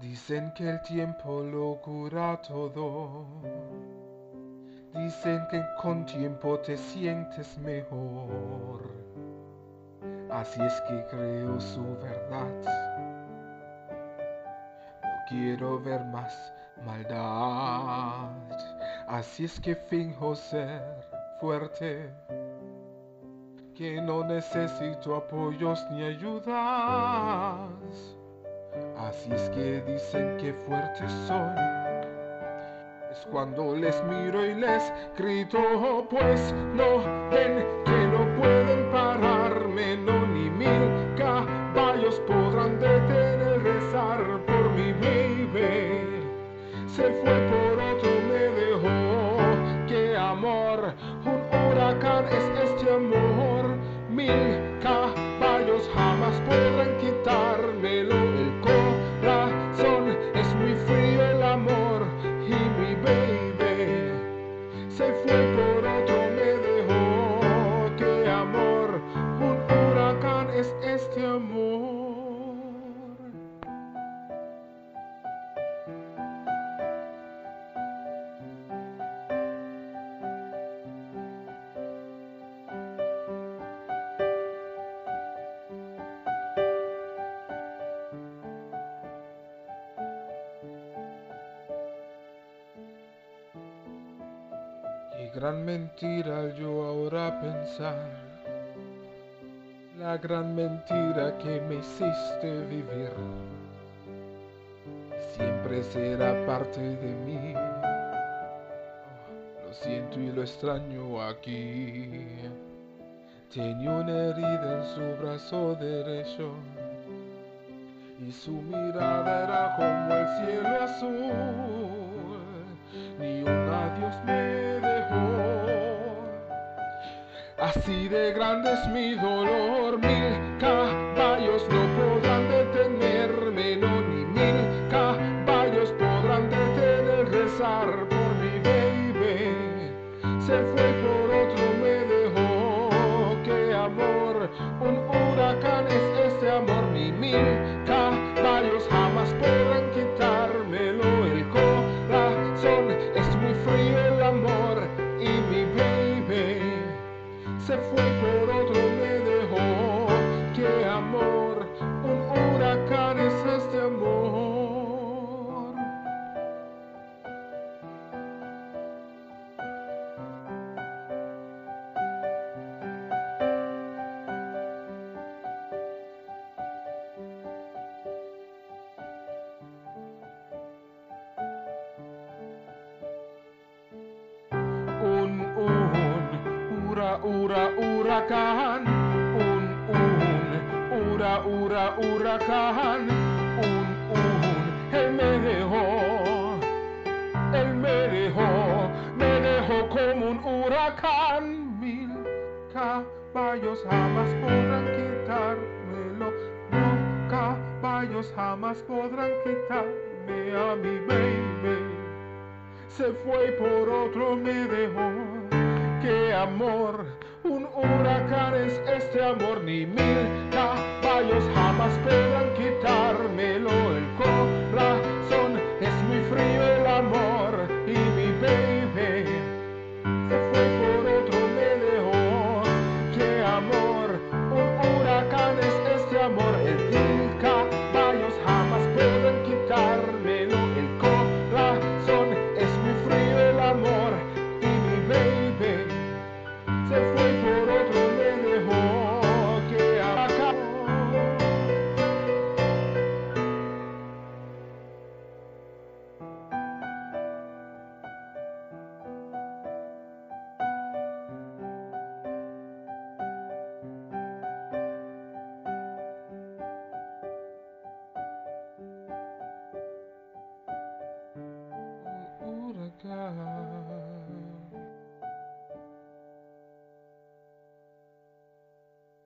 Dicen que el tiempo lo cura todo. Dicen que con tiempo te sientes mejor. Así es que creo su verdad. No quiero ver más maldad. Así es que finjo ser fuerte. Que no necesito apoyos ni ayudas. Así es que dicen que fuerte soy. Es cuando les miro y les grito, pues no ven que no pueden pararme, no ni mil caballos podrán detener rezar por mi baby. Se fue por otro, me dejó. Qué amor, un huracán es este amor. Mil caballos jamás podrán quitármelo. Gran mentira yo ahora pensar. La gran mentira que me hiciste vivir. Siempre será parte de mí. Oh, lo siento y lo extraño aquí. Tenía una herida en su brazo derecho. Y su mirada era como el cielo azul. Ni un adiós dejó. Así de grande es mi dolor, mil caballos no podrán detenerme, no ni mil caballos podrán detener rezar por mi baby. Se fue por otro, me dejó. Qué amor, un huracán es este amor, ni mil caballos jamás podrán hura, huracán. Un, un, hura, hura, huracán. Un, un, él me dejó. Él me dejó, me dejó como un huracán. Mil caballos jamás podrán quitármelo. Mil caballos jamás podrán quitarme a mi baby se fue por otro me dejó. Qué amor, un huracán es este amor, ni mil caballos jamás